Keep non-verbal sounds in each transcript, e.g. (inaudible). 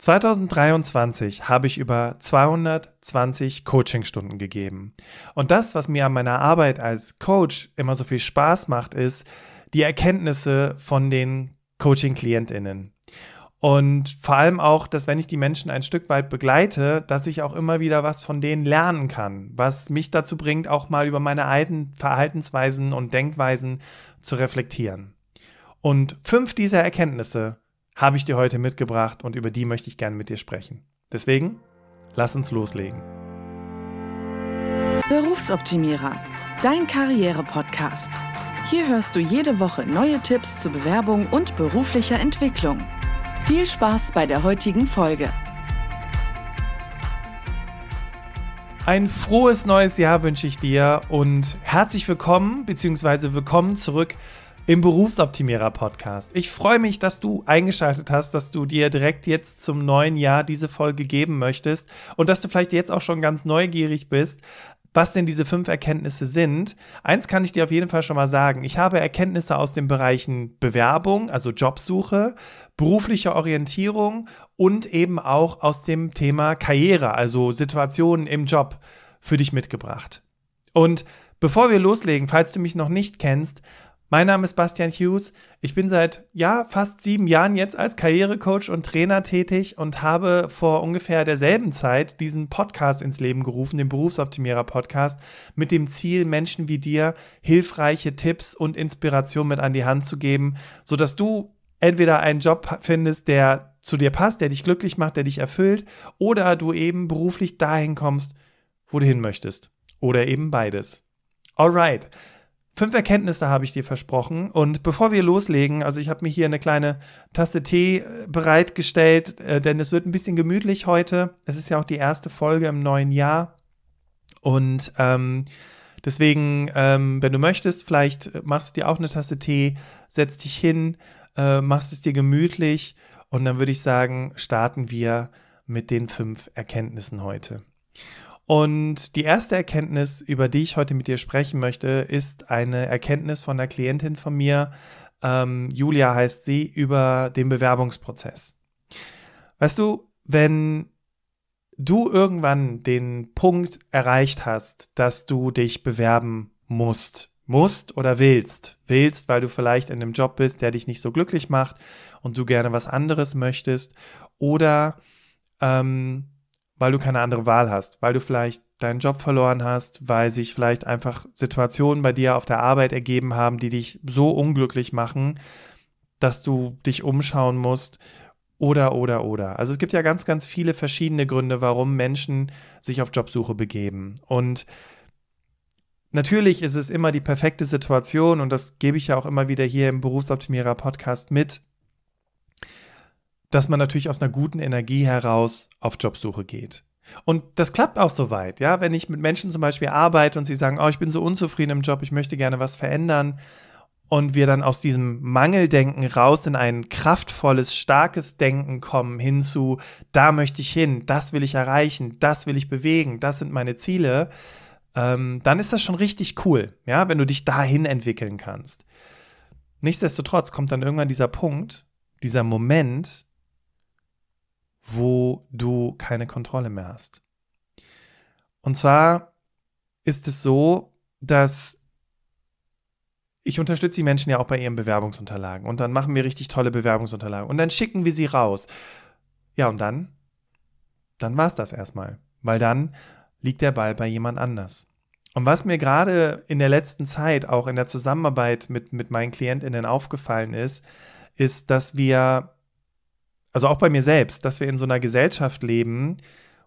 2023 habe ich über 220 Coachingstunden gegeben. Und das, was mir an meiner Arbeit als Coach immer so viel Spaß macht, ist die Erkenntnisse von den Coaching-KlientInnen. Und vor allem auch, dass wenn ich die Menschen ein Stück weit begleite, dass ich auch immer wieder was von denen lernen kann, was mich dazu bringt, auch mal über meine alten Verhaltensweisen und Denkweisen zu reflektieren. Und fünf dieser Erkenntnisse habe ich dir heute mitgebracht und über die möchte ich gerne mit dir sprechen. Deswegen, lass uns loslegen. Berufsoptimierer, dein Karriere-Podcast. Hier hörst du jede Woche neue Tipps zur Bewerbung und beruflicher Entwicklung. Viel Spaß bei der heutigen Folge. Ein frohes neues Jahr wünsche ich dir und herzlich willkommen bzw. willkommen zurück im Berufsoptimierer Podcast. Ich freue mich, dass du eingeschaltet hast, dass du dir direkt jetzt zum neuen Jahr diese Folge geben möchtest und dass du vielleicht jetzt auch schon ganz neugierig bist, was denn diese fünf Erkenntnisse sind. Eins kann ich dir auf jeden Fall schon mal sagen. Ich habe Erkenntnisse aus den Bereichen Bewerbung, also Jobsuche, berufliche Orientierung und eben auch aus dem Thema Karriere, also Situationen im Job für dich mitgebracht. Und bevor wir loslegen, falls du mich noch nicht kennst, mein Name ist Bastian Hughes. Ich bin seit ja fast sieben Jahren jetzt als Karrierecoach und Trainer tätig und habe vor ungefähr derselben Zeit diesen Podcast ins Leben gerufen, den Berufsoptimierer Podcast, mit dem Ziel, Menschen wie dir hilfreiche Tipps und Inspiration mit an die Hand zu geben, sodass du entweder einen Job findest, der zu dir passt, der dich glücklich macht, der dich erfüllt, oder du eben beruflich dahin kommst, wo du hin möchtest. Oder eben beides. Alright. Fünf Erkenntnisse habe ich dir versprochen. Und bevor wir loslegen, also ich habe mir hier eine kleine Tasse Tee äh, bereitgestellt, äh, denn es wird ein bisschen gemütlich heute. Es ist ja auch die erste Folge im neuen Jahr. Und ähm, deswegen, ähm, wenn du möchtest, vielleicht machst du dir auch eine Tasse Tee, setzt dich hin, äh, machst es dir gemütlich. Und dann würde ich sagen, starten wir mit den fünf Erkenntnissen heute. Und die erste Erkenntnis, über die ich heute mit dir sprechen möchte, ist eine Erkenntnis von einer Klientin von mir, ähm, Julia heißt sie, über den Bewerbungsprozess. Weißt du, wenn du irgendwann den Punkt erreicht hast, dass du dich bewerben musst, musst oder willst, willst, weil du vielleicht in einem Job bist, der dich nicht so glücklich macht und du gerne was anderes möchtest, oder ähm, weil du keine andere Wahl hast, weil du vielleicht deinen Job verloren hast, weil sich vielleicht einfach Situationen bei dir auf der Arbeit ergeben haben, die dich so unglücklich machen, dass du dich umschauen musst oder, oder, oder. Also es gibt ja ganz, ganz viele verschiedene Gründe, warum Menschen sich auf Jobsuche begeben. Und natürlich ist es immer die perfekte Situation und das gebe ich ja auch immer wieder hier im Berufsoptimierer Podcast mit, dass man natürlich aus einer guten Energie heraus auf Jobsuche geht. Und das klappt auch soweit, ja. Wenn ich mit Menschen zum Beispiel arbeite und sie sagen, oh, ich bin so unzufrieden im Job, ich möchte gerne was verändern, und wir dann aus diesem Mangeldenken raus in ein kraftvolles, starkes Denken kommen hinzu, da möchte ich hin, das will ich erreichen, das will ich bewegen, das sind meine Ziele, ähm, dann ist das schon richtig cool, ja, wenn du dich dahin entwickeln kannst. Nichtsdestotrotz kommt dann irgendwann dieser Punkt, dieser Moment, wo du keine Kontrolle mehr hast. Und zwar ist es so, dass ich unterstütze die Menschen ja auch bei ihren Bewerbungsunterlagen und dann machen wir richtig tolle Bewerbungsunterlagen und dann schicken wir sie raus. Ja, und dann? Dann war es das erstmal, weil dann liegt der Ball bei jemand anders. Und was mir gerade in der letzten Zeit auch in der Zusammenarbeit mit, mit meinen KlientInnen aufgefallen ist, ist, dass wir also auch bei mir selbst, dass wir in so einer Gesellschaft leben,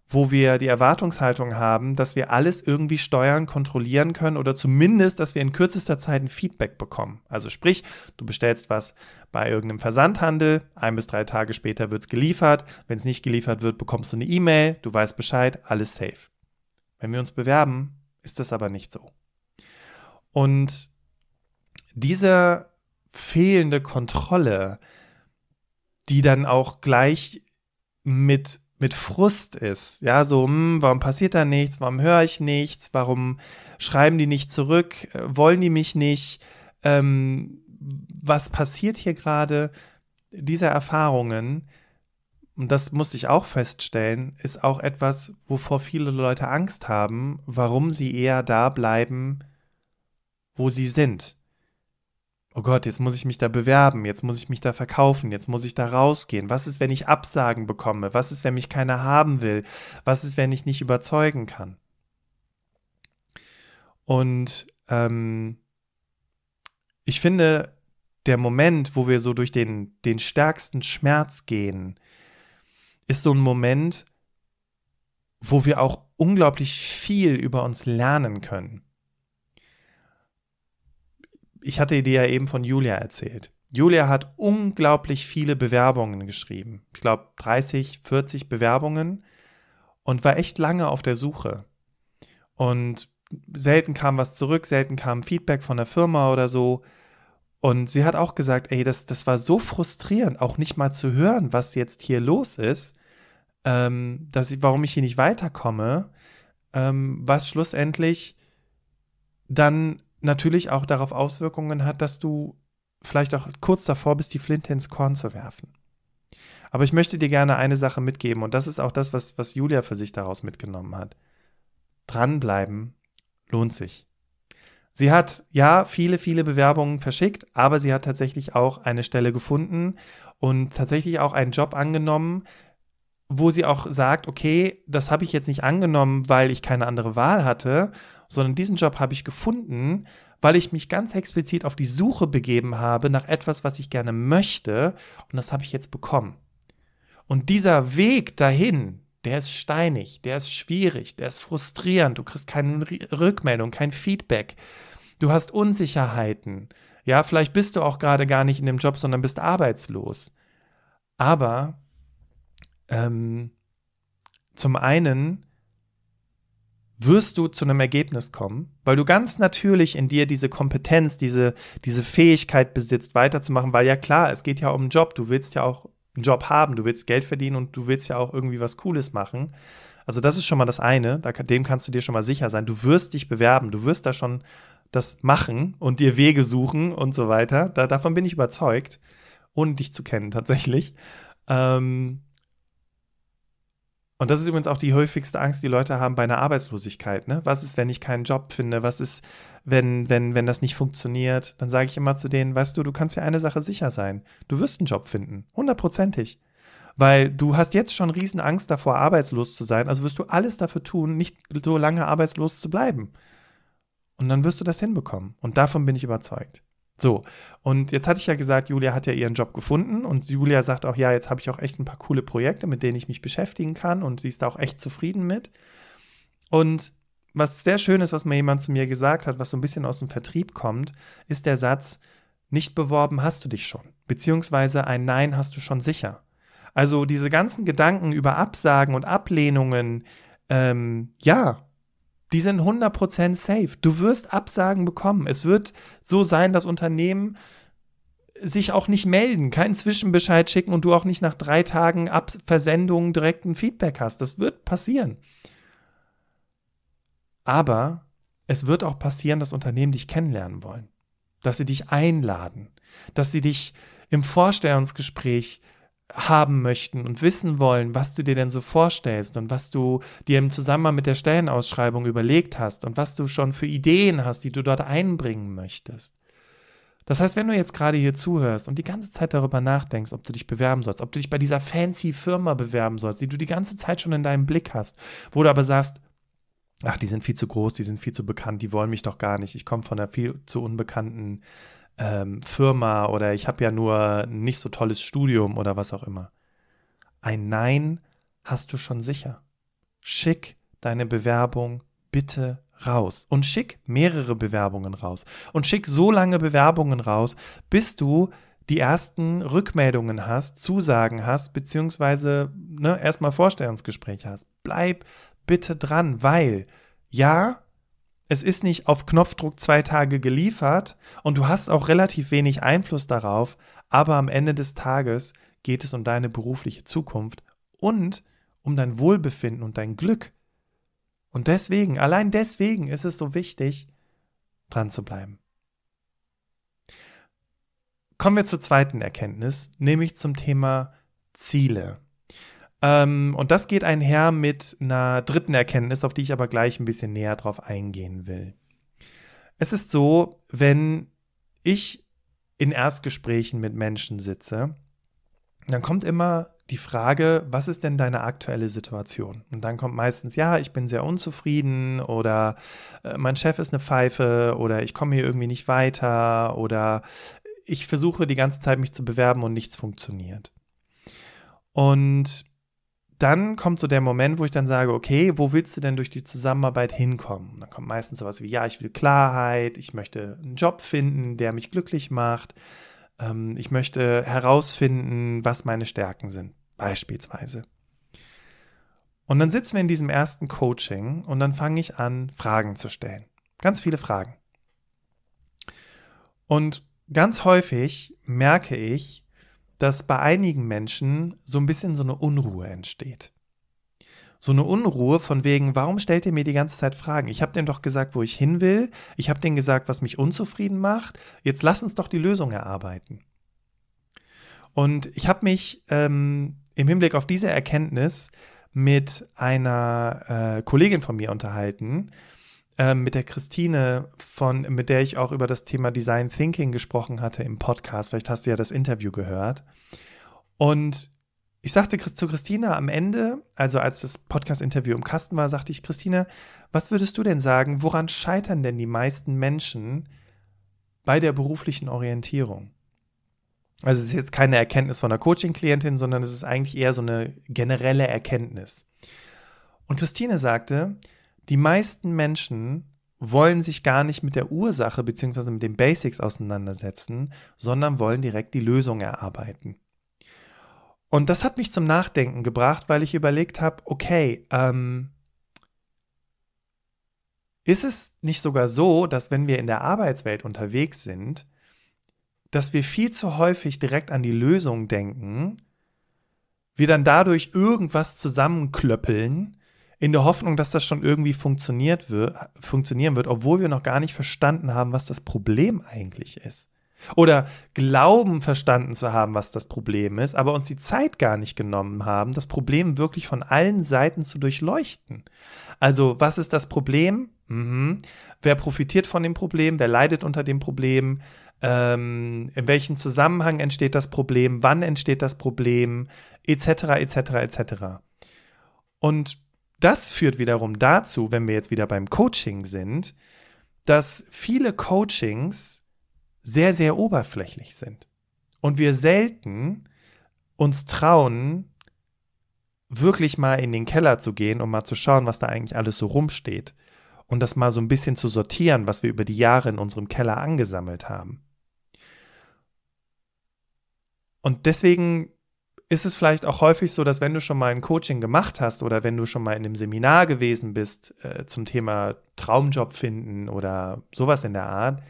wo wir die Erwartungshaltung haben, dass wir alles irgendwie steuern, kontrollieren können oder zumindest, dass wir in kürzester Zeit ein Feedback bekommen. Also sprich, du bestellst was bei irgendeinem Versandhandel, ein bis drei Tage später wird es geliefert. Wenn es nicht geliefert wird, bekommst du eine E-Mail, du weißt Bescheid, alles safe. Wenn wir uns bewerben, ist das aber nicht so. Und diese fehlende Kontrolle, die dann auch gleich mit, mit Frust ist. Ja, so, hm, warum passiert da nichts? Warum höre ich nichts? Warum schreiben die nicht zurück? Äh, wollen die mich nicht? Ähm, was passiert hier gerade? Diese Erfahrungen und das musste ich auch feststellen, ist auch etwas, wovor viele Leute Angst haben, warum sie eher da bleiben, wo sie sind. Oh Gott, jetzt muss ich mich da bewerben, jetzt muss ich mich da verkaufen, jetzt muss ich da rausgehen. Was ist, wenn ich Absagen bekomme? Was ist, wenn mich keiner haben will? Was ist, wenn ich nicht überzeugen kann? Und ähm, ich finde, der Moment, wo wir so durch den, den stärksten Schmerz gehen, ist so ein Moment, wo wir auch unglaublich viel über uns lernen können. Ich hatte dir ja eben von Julia erzählt. Julia hat unglaublich viele Bewerbungen geschrieben. Ich glaube 30, 40 Bewerbungen und war echt lange auf der Suche. Und selten kam was zurück, selten kam Feedback von der Firma oder so. Und sie hat auch gesagt, ey, das, das war so frustrierend, auch nicht mal zu hören, was jetzt hier los ist, ähm, dass ich, warum ich hier nicht weiterkomme, ähm, was schlussendlich dann natürlich auch darauf Auswirkungen hat, dass du vielleicht auch kurz davor bist, die Flinte ins Korn zu werfen. Aber ich möchte dir gerne eine Sache mitgeben und das ist auch das, was, was Julia für sich daraus mitgenommen hat. Dranbleiben lohnt sich. Sie hat ja viele, viele Bewerbungen verschickt, aber sie hat tatsächlich auch eine Stelle gefunden und tatsächlich auch einen Job angenommen, wo sie auch sagt, okay, das habe ich jetzt nicht angenommen, weil ich keine andere Wahl hatte, sondern diesen Job habe ich gefunden, weil ich mich ganz explizit auf die Suche begeben habe nach etwas, was ich gerne möchte und das habe ich jetzt bekommen. Und dieser Weg dahin, der ist steinig, der ist schwierig, der ist frustrierend, du kriegst keine Rückmeldung, kein Feedback, du hast Unsicherheiten. Ja, vielleicht bist du auch gerade gar nicht in dem Job, sondern bist arbeitslos. Aber ähm, zum einen wirst du zu einem Ergebnis kommen, weil du ganz natürlich in dir diese Kompetenz, diese, diese Fähigkeit besitzt, weiterzumachen, weil ja klar, es geht ja um einen Job, du willst ja auch einen Job haben, du willst Geld verdienen und du willst ja auch irgendwie was Cooles machen. Also das ist schon mal das eine, dem kannst du dir schon mal sicher sein. Du wirst dich bewerben, du wirst da schon das machen und dir Wege suchen und so weiter. Da, davon bin ich überzeugt, ohne dich zu kennen tatsächlich. Ähm und das ist übrigens auch die häufigste Angst, die Leute haben bei einer Arbeitslosigkeit. Ne? Was ist, wenn ich keinen Job finde? Was ist, wenn, wenn, wenn das nicht funktioniert, dann sage ich immer zu denen, weißt du, du kannst ja eine Sache sicher sein. Du wirst einen Job finden. Hundertprozentig. Weil du hast jetzt schon riesen Angst davor, arbeitslos zu sein. Also wirst du alles dafür tun, nicht so lange arbeitslos zu bleiben. Und dann wirst du das hinbekommen. Und davon bin ich überzeugt. So, und jetzt hatte ich ja gesagt, Julia hat ja ihren Job gefunden und Julia sagt auch, ja, jetzt habe ich auch echt ein paar coole Projekte, mit denen ich mich beschäftigen kann und sie ist da auch echt zufrieden mit. Und was sehr schön ist, was mir jemand zu mir gesagt hat, was so ein bisschen aus dem Vertrieb kommt, ist der Satz, nicht beworben hast du dich schon, beziehungsweise ein Nein hast du schon sicher. Also diese ganzen Gedanken über Absagen und Ablehnungen, ähm, ja, die sind 100% safe. Du wirst Absagen bekommen. Es wird so sein, dass Unternehmen sich auch nicht melden, keinen Zwischenbescheid schicken und du auch nicht nach drei Tagen Ab Versendung direkt ein Feedback hast. Das wird passieren. Aber es wird auch passieren, dass Unternehmen dich kennenlernen wollen, dass sie dich einladen, dass sie dich im Vorstellungsgespräch haben möchten und wissen wollen, was du dir denn so vorstellst und was du dir im Zusammenhang mit der Stellenausschreibung überlegt hast und was du schon für Ideen hast, die du dort einbringen möchtest. Das heißt, wenn du jetzt gerade hier zuhörst und die ganze Zeit darüber nachdenkst, ob du dich bewerben sollst, ob du dich bei dieser fancy Firma bewerben sollst, die du die ganze Zeit schon in deinem Blick hast, wo du aber sagst, ach, die sind viel zu groß, die sind viel zu bekannt, die wollen mich doch gar nicht, ich komme von einer viel zu unbekannten ähm, Firma oder ich habe ja nur nicht so tolles Studium oder was auch immer. Ein Nein hast du schon sicher. Schick deine Bewerbung bitte raus und schick mehrere Bewerbungen raus und schick so lange Bewerbungen raus, bis du die ersten Rückmeldungen hast, Zusagen hast, beziehungsweise ne, erstmal Vorstellungsgespräche hast. Bleib bitte dran, weil ja, es ist nicht auf Knopfdruck zwei Tage geliefert und du hast auch relativ wenig Einfluss darauf, aber am Ende des Tages geht es um deine berufliche Zukunft und um dein Wohlbefinden und dein Glück. Und deswegen, allein deswegen ist es so wichtig, dran zu bleiben. Kommen wir zur zweiten Erkenntnis, nämlich zum Thema Ziele. Ähm, und das geht einher mit einer dritten Erkenntnis, auf die ich aber gleich ein bisschen näher drauf eingehen will. Es ist so, wenn ich in Erstgesprächen mit Menschen sitze, dann kommt immer die Frage, was ist denn deine aktuelle Situation? Und dann kommt meistens, ja, ich bin sehr unzufrieden oder äh, mein Chef ist eine Pfeife oder ich komme hier irgendwie nicht weiter oder ich versuche die ganze Zeit mich zu bewerben und nichts funktioniert. Und dann kommt so der Moment, wo ich dann sage, okay, wo willst du denn durch die Zusammenarbeit hinkommen? Und dann kommt meistens sowas wie, ja, ich will Klarheit, ich möchte einen Job finden, der mich glücklich macht, ähm, ich möchte herausfinden, was meine Stärken sind, beispielsweise. Und dann sitzen wir in diesem ersten Coaching und dann fange ich an, Fragen zu stellen. Ganz viele Fragen. Und ganz häufig merke ich, dass bei einigen Menschen so ein bisschen so eine Unruhe entsteht. So eine Unruhe von wegen, warum stellt ihr mir die ganze Zeit Fragen? Ich habe denen doch gesagt, wo ich hin will. Ich habe denen gesagt, was mich unzufrieden macht. Jetzt lass uns doch die Lösung erarbeiten. Und ich habe mich ähm, im Hinblick auf diese Erkenntnis mit einer äh, Kollegin von mir unterhalten, ähm, mit der Christine, von, mit der ich auch über das Thema Design Thinking gesprochen hatte im Podcast. Vielleicht hast du ja das Interview gehört. Und ich sagte zu Christine am Ende, also als das Podcast-Interview im Kasten war, sagte ich, Christine, was würdest du denn sagen, woran scheitern denn die meisten Menschen bei der beruflichen Orientierung? Also es ist jetzt keine Erkenntnis von einer Coaching-Klientin, sondern es ist eigentlich eher so eine generelle Erkenntnis. Und Christine sagte, die meisten Menschen wollen sich gar nicht mit der Ursache bzw. mit den Basics auseinandersetzen, sondern wollen direkt die Lösung erarbeiten. Und das hat mich zum Nachdenken gebracht, weil ich überlegt habe, okay, ähm, ist es nicht sogar so, dass wenn wir in der Arbeitswelt unterwegs sind, dass wir viel zu häufig direkt an die Lösung denken, wir dann dadurch irgendwas zusammenklöppeln, in der Hoffnung, dass das schon irgendwie funktioniert wird, funktionieren wird, obwohl wir noch gar nicht verstanden haben, was das Problem eigentlich ist. Oder glauben verstanden zu haben, was das Problem ist, aber uns die Zeit gar nicht genommen haben, das Problem wirklich von allen Seiten zu durchleuchten. Also, was ist das Problem? Mhm. Wer profitiert von dem Problem? Wer leidet unter dem Problem? Ähm, in welchem Zusammenhang entsteht das Problem? Wann entsteht das Problem? Etc., etc., etc. Und das führt wiederum dazu, wenn wir jetzt wieder beim Coaching sind, dass viele Coachings sehr, sehr oberflächlich sind. Und wir selten uns trauen, wirklich mal in den Keller zu gehen und mal zu schauen, was da eigentlich alles so rumsteht. Und das mal so ein bisschen zu sortieren, was wir über die Jahre in unserem Keller angesammelt haben. Und deswegen ist es vielleicht auch häufig so, dass wenn du schon mal ein Coaching gemacht hast oder wenn du schon mal in einem Seminar gewesen bist äh, zum Thema Traumjob finden oder sowas in der Art,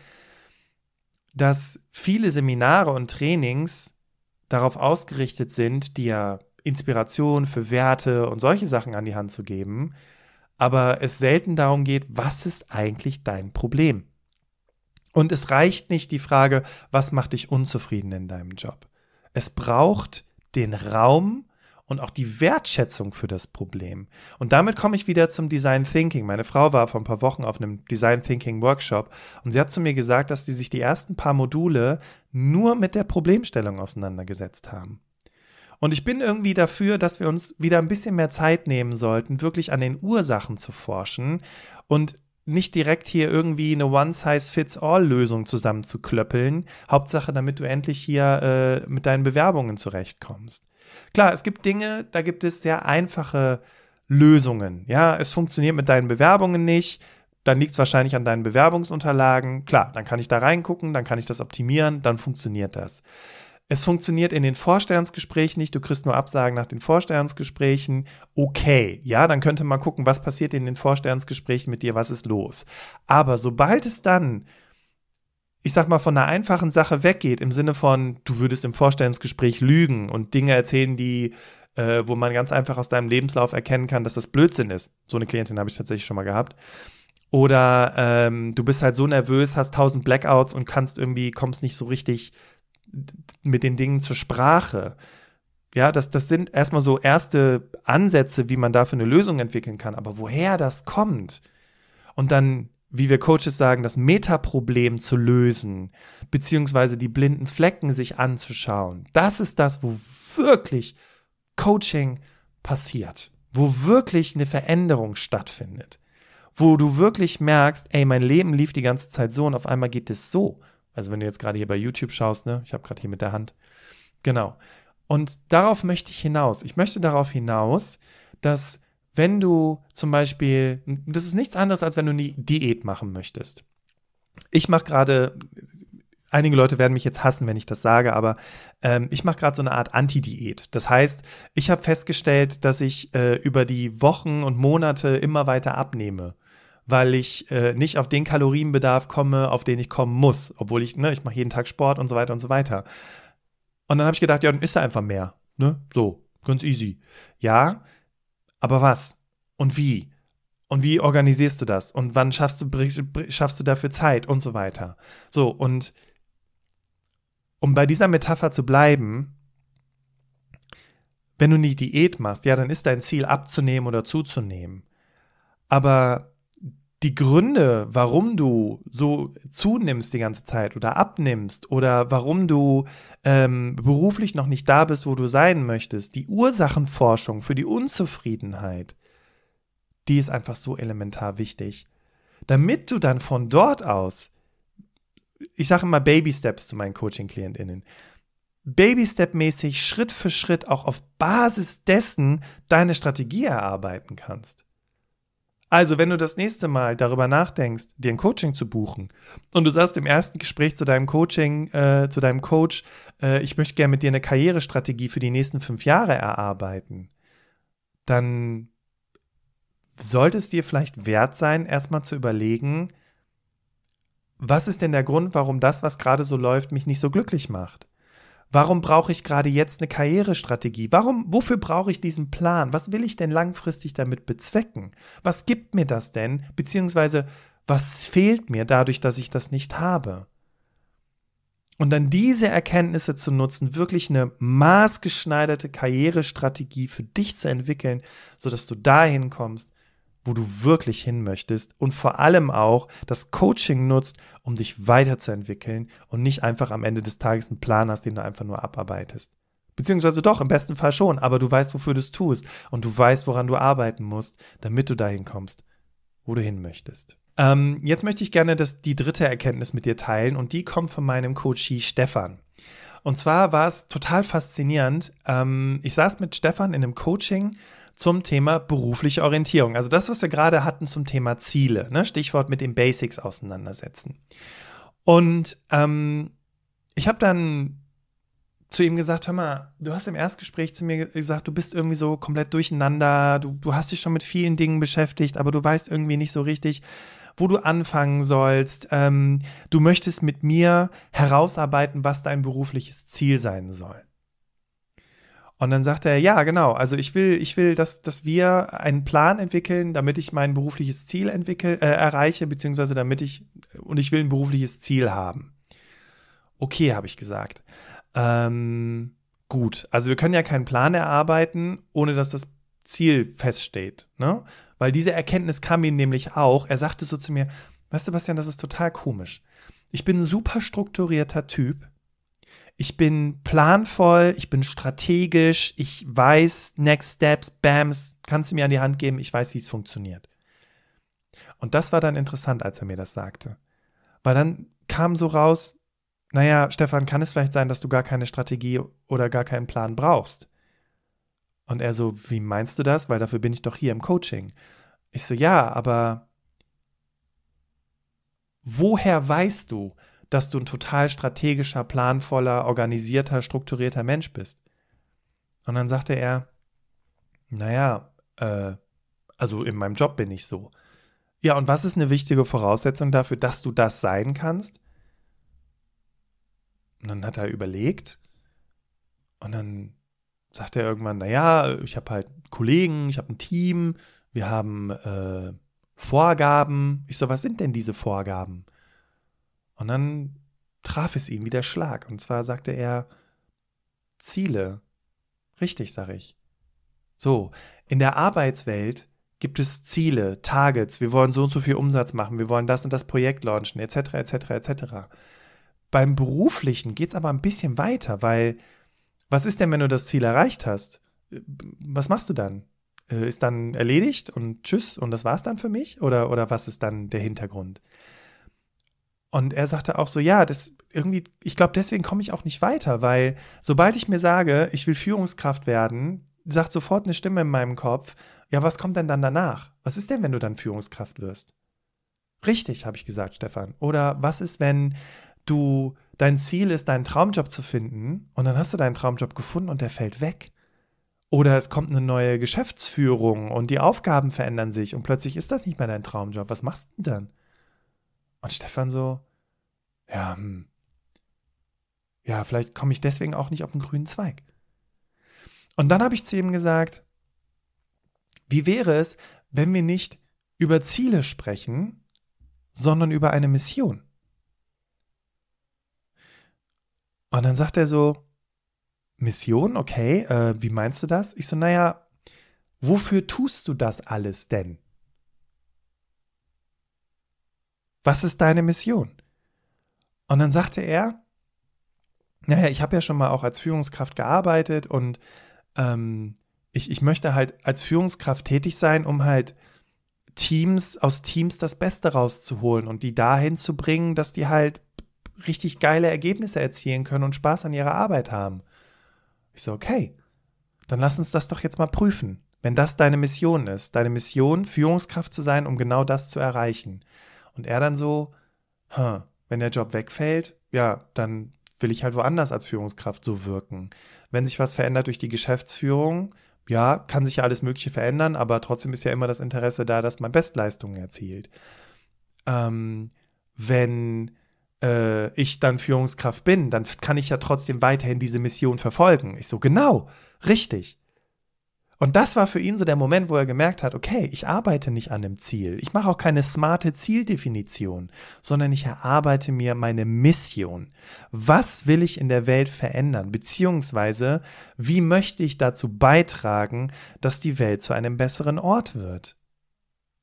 dass viele Seminare und Trainings darauf ausgerichtet sind, dir Inspiration für Werte und solche Sachen an die Hand zu geben, aber es selten darum geht, was ist eigentlich dein Problem? Und es reicht nicht die Frage, was macht dich unzufrieden in deinem Job? Es braucht den Raum und auch die Wertschätzung für das Problem. Und damit komme ich wieder zum Design Thinking. Meine Frau war vor ein paar Wochen auf einem Design Thinking Workshop und sie hat zu mir gesagt, dass sie sich die ersten paar Module nur mit der Problemstellung auseinandergesetzt haben. Und ich bin irgendwie dafür, dass wir uns wieder ein bisschen mehr Zeit nehmen sollten, wirklich an den Ursachen zu forschen und nicht direkt hier irgendwie eine One-Size-Fits-All-Lösung zusammenzuklöppeln. Hauptsache, damit du endlich hier äh, mit deinen Bewerbungen zurechtkommst. Klar, es gibt Dinge, da gibt es sehr einfache Lösungen. Ja, es funktioniert mit deinen Bewerbungen nicht. Dann liegt es wahrscheinlich an deinen Bewerbungsunterlagen. Klar, dann kann ich da reingucken, dann kann ich das optimieren, dann funktioniert das. Es funktioniert in den Vorstellungsgesprächen nicht, du kriegst nur Absagen nach den Vorstellungsgesprächen. Okay, ja, dann könnte man gucken, was passiert in den Vorstellungsgesprächen mit dir, was ist los. Aber sobald es dann, ich sag mal, von einer einfachen Sache weggeht, im Sinne von, du würdest im Vorstellungsgespräch lügen und Dinge erzählen, die äh, wo man ganz einfach aus deinem Lebenslauf erkennen kann, dass das Blödsinn ist. So eine Klientin habe ich tatsächlich schon mal gehabt. Oder ähm, du bist halt so nervös, hast tausend Blackouts und kannst irgendwie, kommst nicht so richtig mit den Dingen zur Sprache, Ja, das, das sind erstmal so erste Ansätze, wie man dafür eine Lösung entwickeln kann. Aber woher das kommt? Und dann, wie wir Coaches sagen, das Metaproblem zu lösen, beziehungsweise die blinden Flecken sich anzuschauen, das ist das, wo wirklich Coaching passiert, wo wirklich eine Veränderung stattfindet, wo du wirklich merkst, ey, mein Leben lief die ganze Zeit so und auf einmal geht es so. Also wenn du jetzt gerade hier bei YouTube schaust, ne, ich habe gerade hier mit der Hand, genau. Und darauf möchte ich hinaus. Ich möchte darauf hinaus, dass wenn du zum Beispiel, das ist nichts anderes, als wenn du eine Diät machen möchtest. Ich mache gerade, einige Leute werden mich jetzt hassen, wenn ich das sage, aber ähm, ich mache gerade so eine Art Anti-Diät. Das heißt, ich habe festgestellt, dass ich äh, über die Wochen und Monate immer weiter abnehme weil ich äh, nicht auf den Kalorienbedarf komme, auf den ich kommen muss, obwohl ich, ne, ich mache jeden Tag Sport und so weiter und so weiter. Und dann habe ich gedacht, ja, dann isst er einfach mehr. Ne? So, ganz easy. Ja, aber was? Und wie? Und wie organisierst du das? Und wann schaffst du, schaffst du dafür Zeit und so weiter? So, und um bei dieser Metapher zu bleiben, wenn du nicht Diät machst, ja, dann ist dein Ziel abzunehmen oder zuzunehmen. Aber die Gründe, warum du so zunimmst die ganze Zeit oder abnimmst oder warum du ähm, beruflich noch nicht da bist, wo du sein möchtest, die Ursachenforschung für die Unzufriedenheit, die ist einfach so elementar wichtig. Damit du dann von dort aus, ich sage immer Baby Steps zu meinen Coaching-KlientInnen, Baby-Step-mäßig Schritt für Schritt auch auf Basis dessen deine Strategie erarbeiten kannst. Also, wenn du das nächste Mal darüber nachdenkst, dir ein Coaching zu buchen und du sagst im ersten Gespräch zu deinem Coaching, äh, zu deinem Coach, äh, ich möchte gerne mit dir eine Karrierestrategie für die nächsten fünf Jahre erarbeiten, dann sollte es dir vielleicht wert sein, erstmal zu überlegen, was ist denn der Grund, warum das, was gerade so läuft, mich nicht so glücklich macht? Warum brauche ich gerade jetzt eine Karrierestrategie? Warum, wofür brauche ich diesen Plan? Was will ich denn langfristig damit bezwecken? Was gibt mir das denn? Beziehungsweise, was fehlt mir dadurch, dass ich das nicht habe? Und dann diese Erkenntnisse zu nutzen, wirklich eine maßgeschneiderte Karrierestrategie für dich zu entwickeln, sodass du dahin kommst, wo du wirklich hin möchtest und vor allem auch das Coaching nutzt, um dich weiterzuentwickeln und nicht einfach am Ende des Tages einen Plan hast, den du einfach nur abarbeitest. Beziehungsweise doch, im besten Fall schon, aber du weißt, wofür du es tust und du weißt, woran du arbeiten musst, damit du dahin kommst, wo du hin möchtest. Ähm, jetzt möchte ich gerne das, die dritte Erkenntnis mit dir teilen und die kommt von meinem Coachie Stefan. Und zwar war es total faszinierend. Ähm, ich saß mit Stefan in einem Coaching zum Thema berufliche Orientierung. Also das, was wir gerade hatten zum Thema Ziele, ne? Stichwort mit den Basics auseinandersetzen. Und ähm, ich habe dann zu ihm gesagt, hör mal, du hast im Erstgespräch zu mir gesagt, du bist irgendwie so komplett durcheinander, du, du hast dich schon mit vielen Dingen beschäftigt, aber du weißt irgendwie nicht so richtig, wo du anfangen sollst. Ähm, du möchtest mit mir herausarbeiten, was dein berufliches Ziel sein soll. Und dann sagt er, ja, genau, also ich will, ich will, dass, dass wir einen Plan entwickeln, damit ich mein berufliches Ziel entwickel, äh, erreiche, beziehungsweise damit ich, und ich will ein berufliches Ziel haben. Okay, habe ich gesagt. Ähm, gut, also wir können ja keinen Plan erarbeiten, ohne dass das Ziel feststeht, ne? Weil diese Erkenntnis kam ihm nämlich auch. Er sagte so zu mir, weißt du, Bastian, das ist total komisch. Ich bin ein super strukturierter Typ ich bin planvoll, ich bin strategisch, ich weiß Next Steps, Bams, kannst du mir an die Hand geben, ich weiß, wie es funktioniert. Und das war dann interessant, als er mir das sagte. Weil dann kam so raus, naja, Stefan, kann es vielleicht sein, dass du gar keine Strategie oder gar keinen Plan brauchst? Und er so, wie meinst du das? Weil dafür bin ich doch hier im Coaching. Ich so, ja, aber woher weißt du, dass du ein total strategischer, planvoller, organisierter, strukturierter Mensch bist. Und dann sagte er, naja, äh, also in meinem Job bin ich so. Ja, und was ist eine wichtige Voraussetzung dafür, dass du das sein kannst? Und dann hat er überlegt und dann sagt er irgendwann, naja, ich habe halt Kollegen, ich habe ein Team, wir haben äh, Vorgaben. Ich so, was sind denn diese Vorgaben? Und dann traf es ihn wie der Schlag. Und zwar sagte er, Ziele. Richtig, sage ich. So, in der Arbeitswelt gibt es Ziele, Targets, wir wollen so und so viel Umsatz machen, wir wollen das und das Projekt launchen, etc., etc., etc. Beim Beruflichen geht es aber ein bisschen weiter, weil was ist denn, wenn du das Ziel erreicht hast? Was machst du dann? Äh, ist dann erledigt und tschüss und das war's dann für mich? Oder, oder was ist dann der Hintergrund? Und er sagte auch so, ja, das irgendwie, ich glaube, deswegen komme ich auch nicht weiter, weil sobald ich mir sage, ich will Führungskraft werden, sagt sofort eine Stimme in meinem Kopf, ja, was kommt denn dann danach? Was ist denn, wenn du dann Führungskraft wirst? Richtig, habe ich gesagt, Stefan. Oder was ist, wenn du dein Ziel ist, deinen Traumjob zu finden und dann hast du deinen Traumjob gefunden und der fällt weg? Oder es kommt eine neue Geschäftsführung und die Aufgaben verändern sich und plötzlich ist das nicht mehr dein Traumjob. Was machst du denn dann? Und Stefan so, ja, hm, ja, vielleicht komme ich deswegen auch nicht auf den grünen Zweig. Und dann habe ich zu ihm gesagt, wie wäre es, wenn wir nicht über Ziele sprechen, sondern über eine Mission? Und dann sagt er so, Mission, okay, äh, wie meinst du das? Ich so, naja, wofür tust du das alles denn? Was ist deine Mission? Und dann sagte er, naja, ich habe ja schon mal auch als Führungskraft gearbeitet und ähm, ich, ich möchte halt als Führungskraft tätig sein, um halt Teams, aus Teams das Beste rauszuholen und die dahin zu bringen, dass die halt richtig geile Ergebnisse erzielen können und Spaß an ihrer Arbeit haben. Ich so, okay, dann lass uns das doch jetzt mal prüfen. Wenn das deine Mission ist, deine Mission, Führungskraft zu sein, um genau das zu erreichen. Und er dann so, wenn der Job wegfällt, ja, dann will ich halt woanders als Führungskraft so wirken. Wenn sich was verändert durch die Geschäftsführung, ja, kann sich ja alles Mögliche verändern, aber trotzdem ist ja immer das Interesse da, dass man Bestleistungen erzielt. Ähm, wenn äh, ich dann Führungskraft bin, dann kann ich ja trotzdem weiterhin diese Mission verfolgen. Ich so, genau, richtig. Und das war für ihn so der Moment, wo er gemerkt hat, okay, ich arbeite nicht an einem Ziel. Ich mache auch keine smarte Zieldefinition, sondern ich erarbeite mir meine Mission. Was will ich in der Welt verändern? Beziehungsweise, wie möchte ich dazu beitragen, dass die Welt zu einem besseren Ort wird?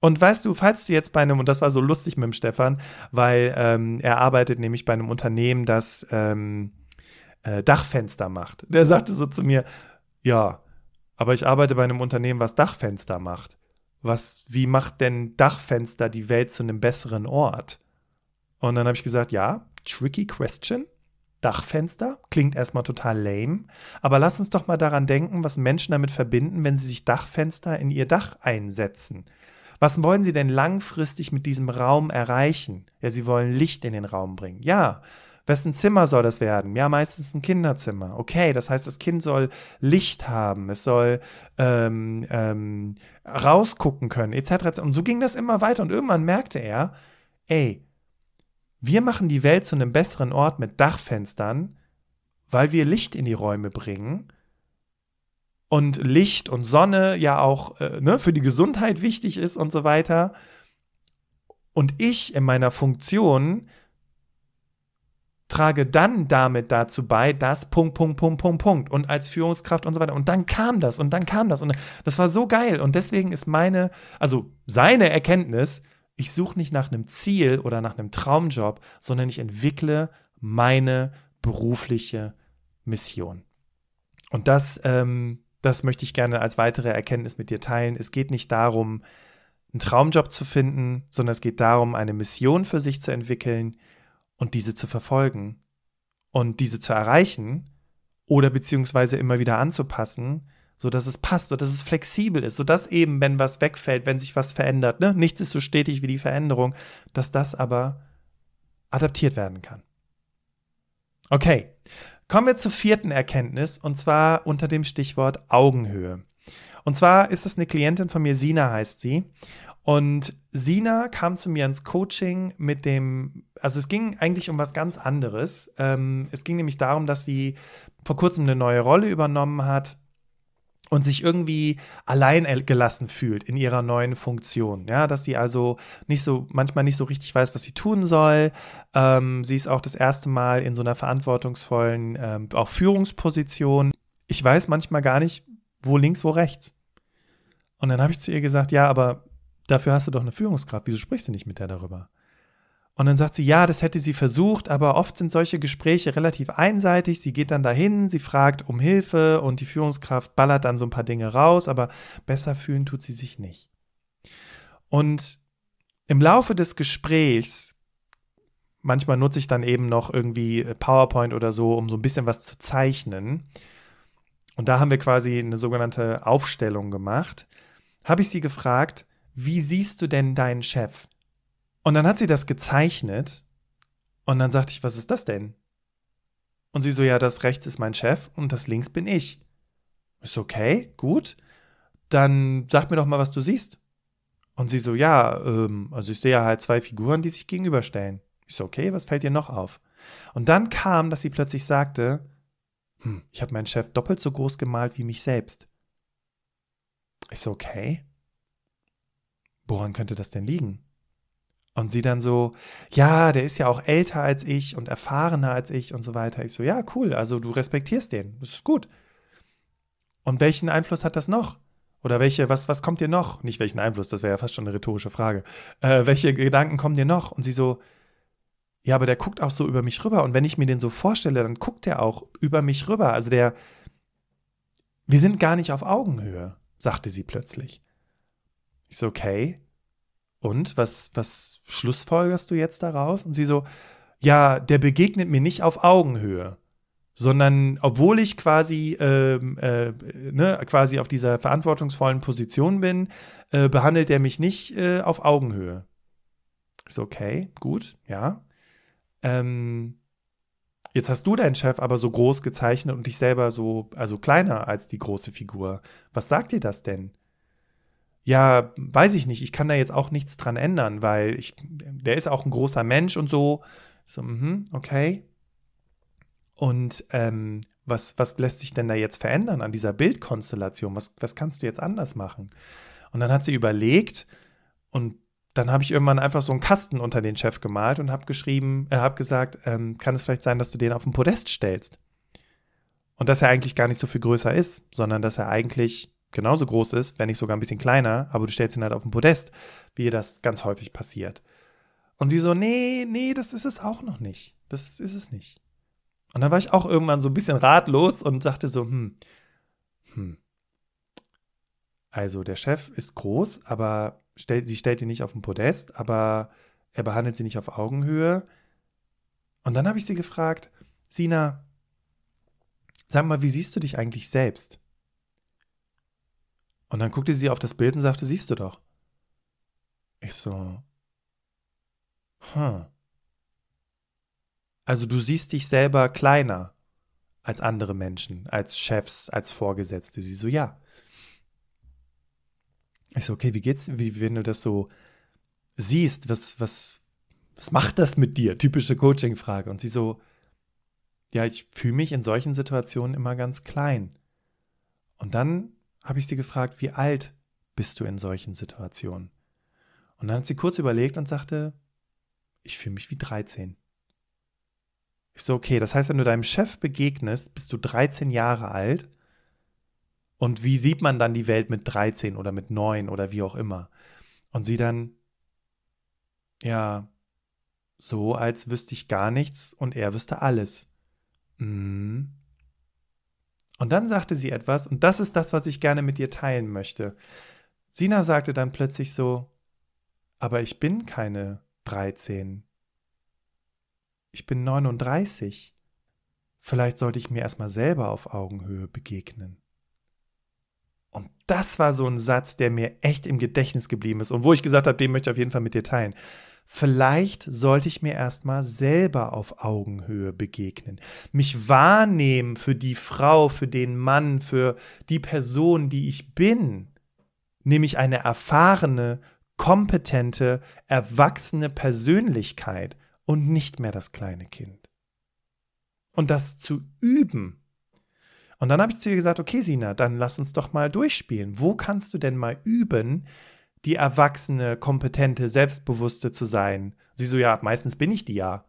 Und weißt du, falls du jetzt bei einem, und das war so lustig mit dem Stefan, weil ähm, er arbeitet nämlich bei einem Unternehmen, das ähm, äh, Dachfenster macht. Der sagte so zu mir, ja, aber ich arbeite bei einem Unternehmen, was Dachfenster macht. Was, wie macht denn Dachfenster die Welt zu einem besseren Ort? Und dann habe ich gesagt, ja, tricky question. Dachfenster klingt erstmal total lame, aber lass uns doch mal daran denken, was Menschen damit verbinden, wenn sie sich Dachfenster in ihr Dach einsetzen. Was wollen Sie denn langfristig mit diesem Raum erreichen? Ja, Sie wollen Licht in den Raum bringen. Ja. Wessen Zimmer soll das werden? Ja, meistens ein Kinderzimmer. Okay, das heißt, das Kind soll Licht haben, es soll ähm, ähm, rausgucken können, etc. Und so ging das immer weiter. Und irgendwann merkte er, ey, wir machen die Welt zu einem besseren Ort mit Dachfenstern, weil wir Licht in die Räume bringen und Licht und Sonne ja auch äh, ne, für die Gesundheit wichtig ist und so weiter. Und ich in meiner Funktion trage dann damit dazu bei, dass Punkt, Punkt, Punkt, Punkt, Punkt und als Führungskraft und so weiter. Und dann kam das und dann kam das und das war so geil. Und deswegen ist meine, also seine Erkenntnis, ich suche nicht nach einem Ziel oder nach einem Traumjob, sondern ich entwickle meine berufliche Mission. Und das ähm, das möchte ich gerne als weitere Erkenntnis mit dir teilen. Es geht nicht darum, einen Traumjob zu finden, sondern es geht darum, eine Mission für sich zu entwickeln und diese zu verfolgen und diese zu erreichen oder beziehungsweise immer wieder anzupassen, sodass es passt, sodass es flexibel ist, sodass eben, wenn was wegfällt, wenn sich was verändert, ne, nichts ist so stetig wie die Veränderung, dass das aber adaptiert werden kann. Okay, Kommen wir zur vierten Erkenntnis und zwar unter dem Stichwort Augenhöhe. Und zwar ist es eine Klientin von mir, Sina heißt sie. Und Sina kam zu mir ins Coaching mit dem, also es ging eigentlich um was ganz anderes. Ähm, es ging nämlich darum, dass sie vor kurzem eine neue Rolle übernommen hat und sich irgendwie allein gelassen fühlt in ihrer neuen Funktion. Ja, dass sie also nicht so, manchmal nicht so richtig weiß, was sie tun soll. Ähm, sie ist auch das erste Mal in so einer verantwortungsvollen, ähm, auch Führungsposition. ich weiß manchmal gar nicht, wo links, wo rechts. Und dann habe ich zu ihr gesagt, ja, aber dafür hast du doch eine Führungskraft. Wieso sprichst du nicht mit der darüber? Und dann sagt sie, ja, das hätte sie versucht, aber oft sind solche Gespräche relativ einseitig. Sie geht dann dahin, sie fragt um Hilfe und die Führungskraft ballert dann so ein paar Dinge raus, aber besser fühlen tut sie sich nicht. Und im Laufe des Gesprächs, manchmal nutze ich dann eben noch irgendwie PowerPoint oder so, um so ein bisschen was zu zeichnen. Und da haben wir quasi eine sogenannte Aufstellung gemacht. Habe ich sie gefragt, wie siehst du denn deinen Chef? Und dann hat sie das gezeichnet und dann sagte ich, was ist das denn? Und sie so, ja, das rechts ist mein Chef und das links bin ich. Ist okay, gut. Dann sag mir doch mal, was du siehst. Und sie so, ja, ähm, also ich sehe ja halt zwei Figuren, die sich gegenüberstellen. Ich so, okay, was fällt dir noch auf? Und dann kam, dass sie plötzlich sagte, hm, ich habe meinen Chef doppelt so groß gemalt wie mich selbst. So, okay. Woran könnte das denn liegen? Und sie dann so, ja, der ist ja auch älter als ich und erfahrener als ich und so weiter. Ich so, ja, cool, also du respektierst den, das ist gut. Und welchen Einfluss hat das noch? Oder welche, was, was kommt dir noch? Nicht welchen Einfluss, das wäre ja fast schon eine rhetorische Frage. Äh, welche Gedanken kommen dir noch? Und sie so, ja, aber der guckt auch so über mich rüber. Und wenn ich mir den so vorstelle, dann guckt der auch über mich rüber. Also der, wir sind gar nicht auf Augenhöhe, sagte sie plötzlich. Ich so, okay. Und was, was schlussfolgerst du jetzt daraus? Und sie so, ja, der begegnet mir nicht auf Augenhöhe, sondern obwohl ich quasi, ähm, äh, ne, quasi auf dieser verantwortungsvollen Position bin, äh, behandelt er mich nicht äh, auf Augenhöhe. Ist okay, gut, ja. Ähm, jetzt hast du deinen Chef aber so groß gezeichnet und dich selber so, also kleiner als die große Figur. Was sagt dir das denn? Ja, weiß ich nicht, ich kann da jetzt auch nichts dran ändern, weil ich, der ist auch ein großer Mensch und so. So, mh, okay. Und ähm, was, was lässt sich denn da jetzt verändern an dieser Bildkonstellation? Was, was kannst du jetzt anders machen? Und dann hat sie überlegt und dann habe ich irgendwann einfach so einen Kasten unter den Chef gemalt und habe geschrieben, äh, habe gesagt, ähm, kann es vielleicht sein, dass du den auf den Podest stellst? Und dass er eigentlich gar nicht so viel größer ist, sondern dass er eigentlich genauso groß ist, wenn nicht sogar ein bisschen kleiner, aber du stellst ihn halt auf den Podest, wie das ganz häufig passiert. Und sie so, nee, nee, das ist es auch noch nicht. Das ist es nicht. Und dann war ich auch irgendwann so ein bisschen ratlos und sagte so, hm, hm. Also der Chef ist groß, aber stellt, sie stellt ihn nicht auf den Podest, aber er behandelt sie nicht auf Augenhöhe. Und dann habe ich sie gefragt, Sina, sag mal, wie siehst du dich eigentlich selbst? Und dann guckte sie auf das Bild und sagte, siehst du doch. Ich so, hm. Also du siehst dich selber kleiner als andere Menschen, als Chefs, als Vorgesetzte. Sie so, ja. Ich so, okay, wie geht's, wie, wenn du das so siehst, was, was, was macht das mit dir? Typische Coaching-Frage. Und sie so, ja, ich fühle mich in solchen Situationen immer ganz klein. Und dann habe ich sie gefragt, wie alt bist du in solchen Situationen? Und dann hat sie kurz überlegt und sagte, ich fühle mich wie 13. Ich so, okay, das heißt, wenn du deinem Chef begegnest, bist du 13 Jahre alt. Und wie sieht man dann die Welt mit 13 oder mit 9 oder wie auch immer? Und sie dann, ja, so als wüsste ich gar nichts und er wüsste alles. Mhm. Und dann sagte sie etwas, und das ist das, was ich gerne mit dir teilen möchte. Sina sagte dann plötzlich so, aber ich bin keine 13. Ich bin 39. Vielleicht sollte ich mir erstmal selber auf Augenhöhe begegnen. Und das war so ein Satz, der mir echt im Gedächtnis geblieben ist und wo ich gesagt habe, den möchte ich auf jeden Fall mit dir teilen vielleicht sollte ich mir erstmal selber auf Augenhöhe begegnen, mich wahrnehmen für die Frau, für den Mann, für die Person, die ich bin, nämlich eine erfahrene, kompetente, erwachsene Persönlichkeit und nicht mehr das kleine Kind. Und das zu üben. Und dann habe ich zu ihr gesagt, okay, Sina, dann lass uns doch mal durchspielen. Wo kannst du denn mal üben, die erwachsene, kompetente, selbstbewusste zu sein. Sie so, ja, meistens bin ich die ja.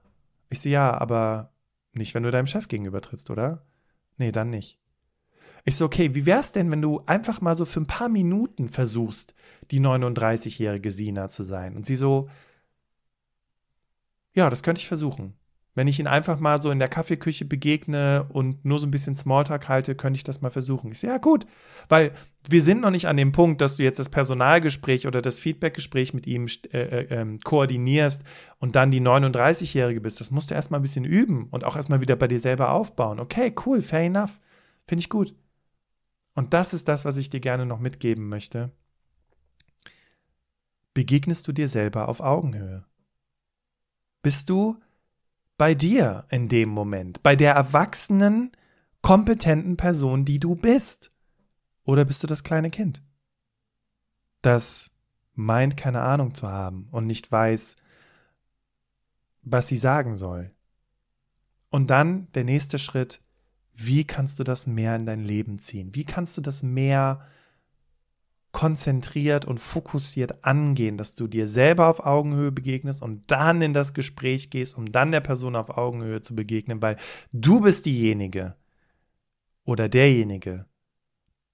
Ich so, ja, aber nicht, wenn du deinem Chef gegenüber trittst, oder? Nee, dann nicht. Ich so, okay, wie wär's denn, wenn du einfach mal so für ein paar Minuten versuchst, die 39-jährige Sina zu sein? Und sie so, ja, das könnte ich versuchen. Wenn ich ihn einfach mal so in der Kaffeeküche begegne und nur so ein bisschen Smalltalk halte, könnte ich das mal versuchen. Ich sage, ja, gut, weil wir sind noch nicht an dem Punkt, dass du jetzt das Personalgespräch oder das Feedbackgespräch mit ihm äh, äh, ähm, koordinierst und dann die 39-Jährige bist. Das musst du erstmal ein bisschen üben und auch erstmal wieder bei dir selber aufbauen. Okay, cool, fair enough. Finde ich gut. Und das ist das, was ich dir gerne noch mitgeben möchte. Begegnest du dir selber auf Augenhöhe? Bist du bei dir in dem Moment, bei der erwachsenen, kompetenten Person, die du bist? Oder bist du das kleine Kind, das meint, keine Ahnung zu haben und nicht weiß, was sie sagen soll? Und dann der nächste Schritt, wie kannst du das mehr in dein Leben ziehen? Wie kannst du das mehr konzentriert und fokussiert angehen, dass du dir selber auf Augenhöhe begegnest und dann in das Gespräch gehst, um dann der Person auf Augenhöhe zu begegnen, weil du bist diejenige oder derjenige,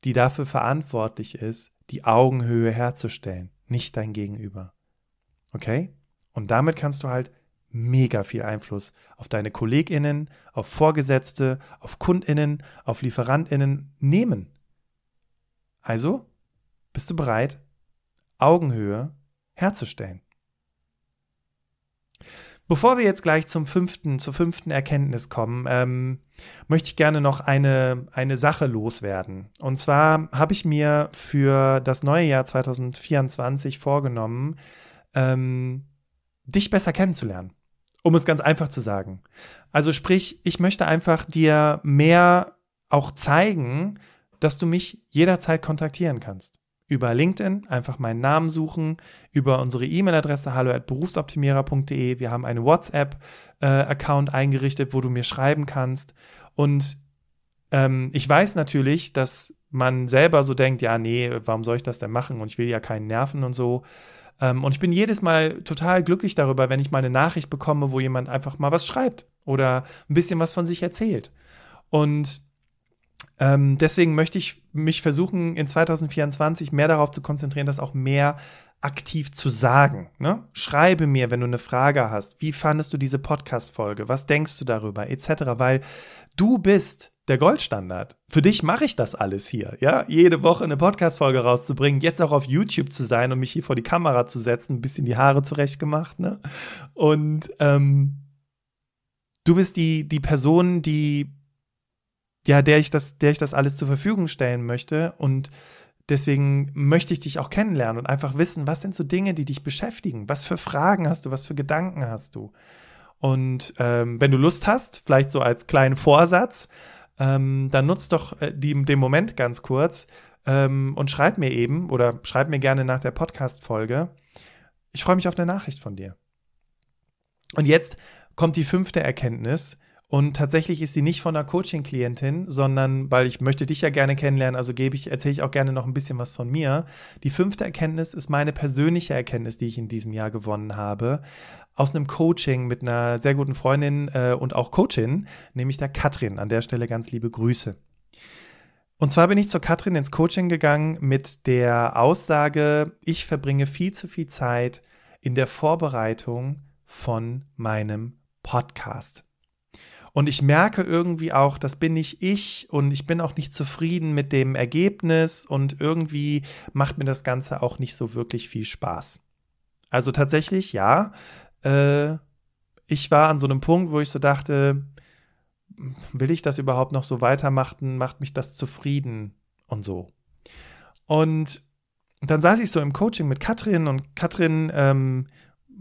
die dafür verantwortlich ist, die Augenhöhe herzustellen, nicht dein Gegenüber. Okay? Und damit kannst du halt mega viel Einfluss auf deine KollegInnen, auf Vorgesetzte, auf KundInnen, auf LieferantInnen nehmen. Also bist du bereit, Augenhöhe herzustellen? Bevor wir jetzt gleich zum fünften, zur fünften Erkenntnis kommen, ähm, möchte ich gerne noch eine, eine Sache loswerden. Und zwar habe ich mir für das neue Jahr 2024 vorgenommen, ähm, dich besser kennenzulernen. Um es ganz einfach zu sagen. Also sprich, ich möchte einfach dir mehr auch zeigen, dass du mich jederzeit kontaktieren kannst über LinkedIn einfach meinen Namen suchen, über unsere E-Mail-Adresse hallo@berufsoptimierer.de. Wir haben einen WhatsApp-Account äh, eingerichtet, wo du mir schreiben kannst. Und ähm, ich weiß natürlich, dass man selber so denkt, ja, nee, warum soll ich das denn machen? Und ich will ja keinen nerven und so. Ähm, und ich bin jedes Mal total glücklich darüber, wenn ich mal eine Nachricht bekomme, wo jemand einfach mal was schreibt oder ein bisschen was von sich erzählt. Und ähm, deswegen möchte ich mich versuchen, in 2024 mehr darauf zu konzentrieren, das auch mehr aktiv zu sagen. Ne? Schreibe mir, wenn du eine Frage hast. Wie fandest du diese Podcast-Folge? Was denkst du darüber? Etc. Weil du bist der Goldstandard. Für dich mache ich das alles hier, ja, jede Woche eine Podcast-Folge rauszubringen, jetzt auch auf YouTube zu sein und mich hier vor die Kamera zu setzen, ein bisschen die Haare zurechtgemacht, ne? Und ähm, du bist die, die Person, die ja, der ich das, der ich das alles zur Verfügung stellen möchte. Und deswegen möchte ich dich auch kennenlernen und einfach wissen, was sind so Dinge, die dich beschäftigen? Was für Fragen hast du? Was für Gedanken hast du? Und ähm, wenn du Lust hast, vielleicht so als kleinen Vorsatz, ähm, dann nutzt doch äh, die, den Moment ganz kurz ähm, und schreib mir eben oder schreib mir gerne nach der Podcast-Folge. Ich freue mich auf eine Nachricht von dir. Und jetzt kommt die fünfte Erkenntnis, und tatsächlich ist sie nicht von einer Coaching-Klientin, sondern weil ich möchte dich ja gerne kennenlernen, also gebe ich, erzähle ich auch gerne noch ein bisschen was von mir. Die fünfte Erkenntnis ist meine persönliche Erkenntnis, die ich in diesem Jahr gewonnen habe. Aus einem Coaching mit einer sehr guten Freundin äh, und auch Coachin, nämlich der Katrin. An der Stelle ganz liebe Grüße. Und zwar bin ich zur Katrin ins Coaching gegangen mit der Aussage, ich verbringe viel zu viel Zeit in der Vorbereitung von meinem Podcast. Und ich merke irgendwie auch, das bin nicht ich und ich bin auch nicht zufrieden mit dem Ergebnis und irgendwie macht mir das Ganze auch nicht so wirklich viel Spaß. Also tatsächlich, ja, äh, ich war an so einem Punkt, wo ich so dachte, will ich das überhaupt noch so weitermachen? Macht mich das zufrieden und so. Und dann saß ich so im Coaching mit Katrin und Katrin ähm,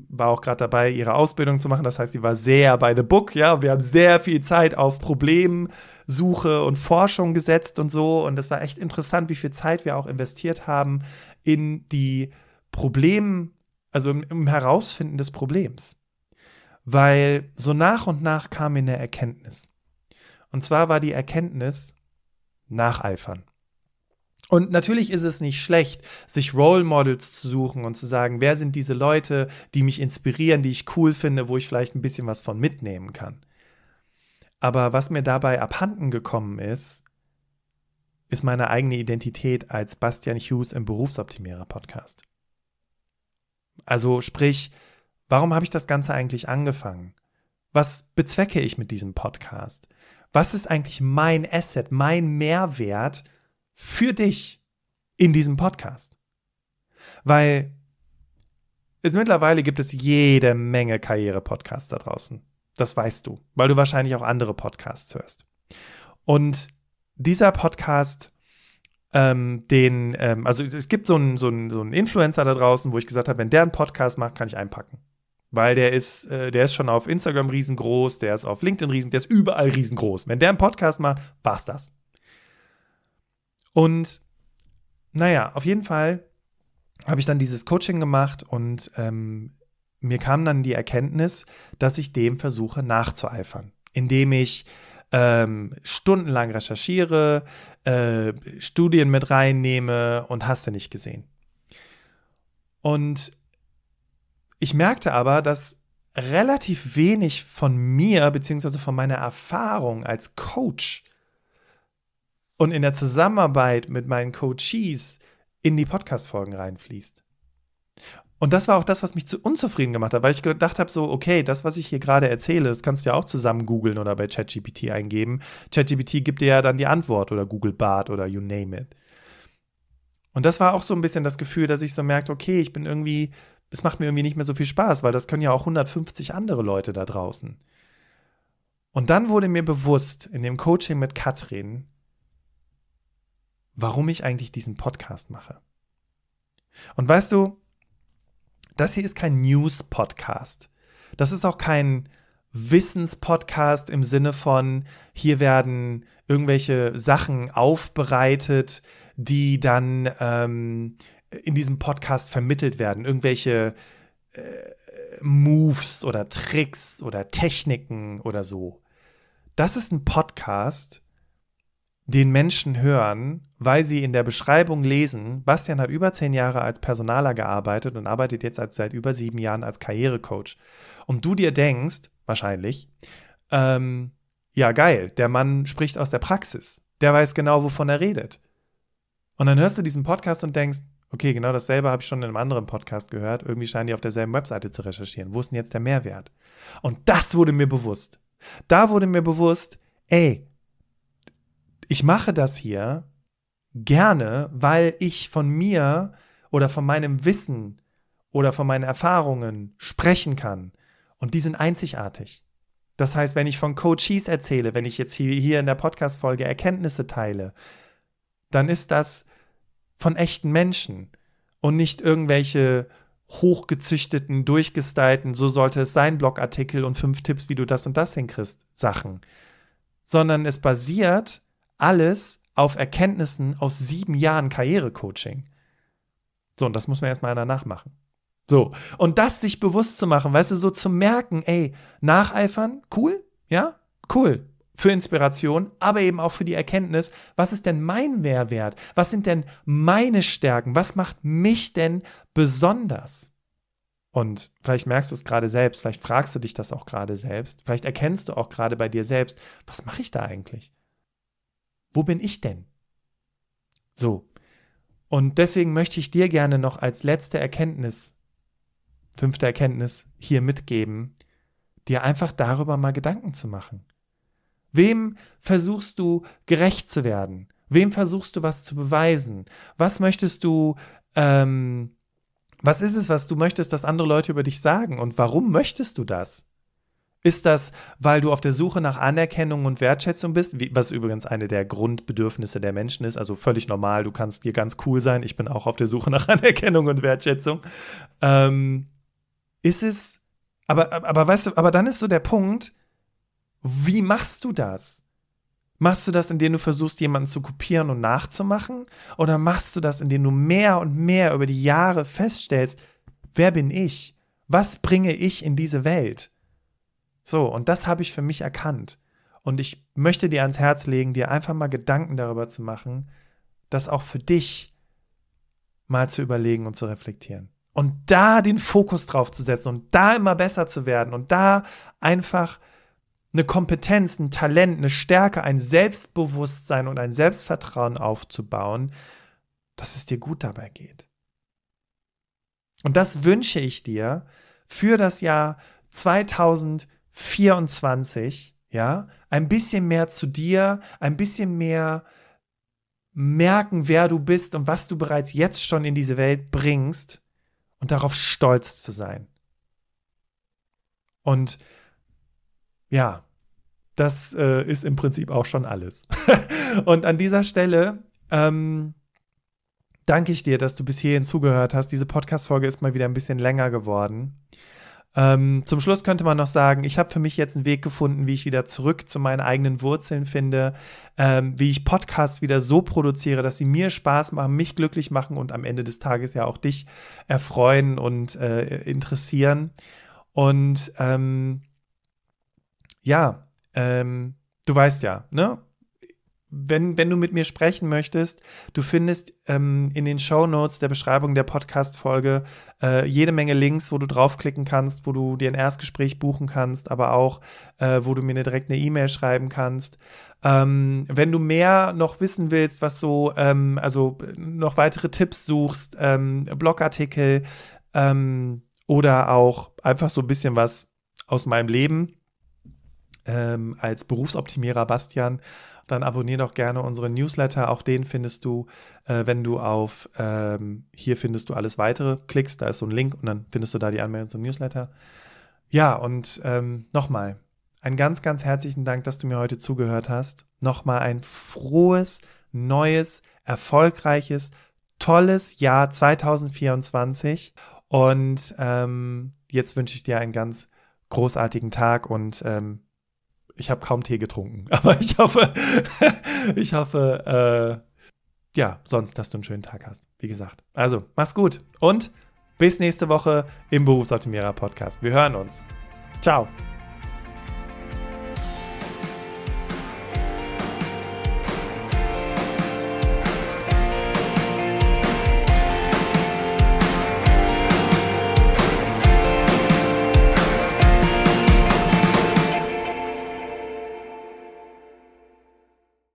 war auch gerade dabei, ihre Ausbildung zu machen. Das heißt, sie war sehr bei the book. Ja, wir haben sehr viel Zeit auf Problemsuche und Forschung gesetzt und so. Und das war echt interessant, wie viel Zeit wir auch investiert haben in die Problem, also im, im Herausfinden des Problems. Weil so nach und nach kam mir eine Erkenntnis. Und zwar war die Erkenntnis nacheifern. Und natürlich ist es nicht schlecht, sich Role Models zu suchen und zu sagen, wer sind diese Leute, die mich inspirieren, die ich cool finde, wo ich vielleicht ein bisschen was von mitnehmen kann. Aber was mir dabei abhanden gekommen ist, ist meine eigene Identität als Bastian Hughes im Berufsoptimierer Podcast. Also sprich, warum habe ich das Ganze eigentlich angefangen? Was bezwecke ich mit diesem Podcast? Was ist eigentlich mein Asset, mein Mehrwert für dich in diesem Podcast? Weil es mittlerweile gibt es jede Menge Karriere-Podcasts da draußen. Das weißt du, weil du wahrscheinlich auch andere Podcasts hörst. Und dieser Podcast, ähm, den, ähm, also es gibt so einen, so, einen, so einen Influencer da draußen, wo ich gesagt habe, wenn der einen Podcast macht, kann ich einpacken. Weil der ist, äh, der ist schon auf Instagram riesengroß, der ist auf LinkedIn riesengroß, der ist überall riesengroß. Wenn der einen Podcast macht, war's das. Und naja, auf jeden Fall habe ich dann dieses Coaching gemacht und ähm, mir kam dann die Erkenntnis, dass ich dem versuche nachzueifern, indem ich ähm, stundenlang recherchiere, äh, Studien mit reinnehme und hast du nicht gesehen. Und ich merkte aber, dass relativ wenig von mir beziehungsweise von meiner Erfahrung als Coach und in der Zusammenarbeit mit meinen Coaches in die Podcast-Folgen reinfließt. Und das war auch das, was mich zu unzufrieden gemacht hat, weil ich gedacht habe, so, okay, das, was ich hier gerade erzähle, das kannst du ja auch zusammen googeln oder bei ChatGPT eingeben. ChatGPT gibt dir ja dann die Antwort oder Google Bart oder you name it. Und das war auch so ein bisschen das Gefühl, dass ich so merkte, okay, ich bin irgendwie, es macht mir irgendwie nicht mehr so viel Spaß, weil das können ja auch 150 andere Leute da draußen. Und dann wurde mir bewusst in dem Coaching mit Katrin, warum ich eigentlich diesen Podcast mache. Und weißt du, das hier ist kein News-Podcast. Das ist auch kein Wissenspodcast im Sinne von, hier werden irgendwelche Sachen aufbereitet, die dann ähm, in diesem Podcast vermittelt werden. Irgendwelche äh, Moves oder Tricks oder Techniken oder so. Das ist ein Podcast, den Menschen hören, weil sie in der Beschreibung lesen, Bastian hat über zehn Jahre als Personaler gearbeitet und arbeitet jetzt als, seit über sieben Jahren als Karrierecoach. Und du dir denkst, wahrscheinlich, ähm, ja geil, der Mann spricht aus der Praxis. Der weiß genau, wovon er redet. Und dann hörst du diesen Podcast und denkst, okay, genau dasselbe habe ich schon in einem anderen Podcast gehört. Irgendwie scheinen die auf derselben Webseite zu recherchieren. Wo ist denn jetzt der Mehrwert? Und das wurde mir bewusst. Da wurde mir bewusst, ey, ich mache das hier gerne, weil ich von mir oder von meinem Wissen oder von meinen Erfahrungen sprechen kann. Und die sind einzigartig. Das heißt, wenn ich von Coaches erzähle, wenn ich jetzt hier, in der Podcast-Folge Erkenntnisse teile, dann ist das von echten Menschen und nicht irgendwelche hochgezüchteten, durchgestylten, so sollte es sein, Blogartikel und fünf Tipps, wie du das und das hinkriegst, Sachen. Sondern es basiert alles auf Erkenntnissen aus sieben Jahren Karrierecoaching. So, und das muss man erstmal danach machen. So, und das sich bewusst zu machen, weißt du, so zu merken, ey, nacheifern, cool, ja, cool, für Inspiration, aber eben auch für die Erkenntnis, was ist denn mein Mehrwert? Was sind denn meine Stärken? Was macht mich denn besonders? Und vielleicht merkst du es gerade selbst, vielleicht fragst du dich das auch gerade selbst, vielleicht erkennst du auch gerade bei dir selbst, was mache ich da eigentlich? Wo bin ich denn? So. Und deswegen möchte ich dir gerne noch als letzte Erkenntnis, fünfte Erkenntnis hier mitgeben, dir einfach darüber mal Gedanken zu machen. Wem versuchst du gerecht zu werden? Wem versuchst du was zu beweisen? Was möchtest du, ähm, was ist es, was du möchtest, dass andere Leute über dich sagen? Und warum möchtest du das? Ist das, weil du auf der Suche nach Anerkennung und Wertschätzung bist, wie, was übrigens eine der Grundbedürfnisse der Menschen ist, also völlig normal, du kannst hier ganz cool sein, ich bin auch auf der Suche (laughs) nach Anerkennung und Wertschätzung. Ähm, ist es, aber, aber weißt du, aber dann ist so der Punkt, wie machst du das? Machst du das, indem du versuchst, jemanden zu kopieren und nachzumachen? Oder machst du das, indem du mehr und mehr über die Jahre feststellst, wer bin ich? Was bringe ich in diese Welt? So, und das habe ich für mich erkannt. Und ich möchte dir ans Herz legen, dir einfach mal Gedanken darüber zu machen, das auch für dich mal zu überlegen und zu reflektieren. Und da den Fokus drauf zu setzen und da immer besser zu werden und da einfach eine Kompetenz, ein Talent, eine Stärke, ein Selbstbewusstsein und ein Selbstvertrauen aufzubauen, dass es dir gut dabei geht. Und das wünsche ich dir für das Jahr 2024, ja, ein bisschen mehr zu dir, ein bisschen mehr merken, wer du bist und was du bereits jetzt schon in diese Welt bringst und darauf stolz zu sein. Und ja, das äh, ist im Prinzip auch schon alles. (laughs) und an dieser Stelle ähm, danke ich dir, dass du bis hierhin zugehört hast. Diese Podcast-Folge ist mal wieder ein bisschen länger geworden. Ähm, zum Schluss könnte man noch sagen, ich habe für mich jetzt einen Weg gefunden, wie ich wieder zurück zu meinen eigenen Wurzeln finde, ähm, wie ich Podcasts wieder so produziere, dass sie mir Spaß machen, mich glücklich machen und am Ende des Tages ja auch dich erfreuen und äh, interessieren. Und ähm, ja, ähm, du weißt ja, ne? Wenn, wenn du mit mir sprechen möchtest, du findest ähm, in den Show Notes der Beschreibung der Podcast-Folge äh, jede Menge Links, wo du draufklicken kannst, wo du dir ein Erstgespräch buchen kannst, aber auch, äh, wo du mir direkt eine E-Mail schreiben kannst. Ähm, wenn du mehr noch wissen willst, was so, ähm, also noch weitere Tipps suchst, ähm, Blogartikel ähm, oder auch einfach so ein bisschen was aus meinem Leben ähm, als Berufsoptimierer Bastian, dann abonniere doch gerne unseren Newsletter. Auch den findest du, äh, wenn du auf ähm, hier findest du alles weitere klickst. Da ist so ein Link und dann findest du da die Anmeldung zum Newsletter. Ja, und ähm, nochmal, einen ganz, ganz herzlichen Dank, dass du mir heute zugehört hast. Nochmal ein frohes, neues, erfolgreiches, tolles Jahr 2024. Und ähm, jetzt wünsche ich dir einen ganz großartigen Tag und ähm, ich habe kaum Tee getrunken, (laughs) aber ich hoffe, (laughs) ich hoffe, äh, ja, sonst, dass du einen schönen Tag hast. Wie gesagt. Also, mach's gut und bis nächste Woche im Berufsoptimierer Podcast. Wir hören uns. Ciao.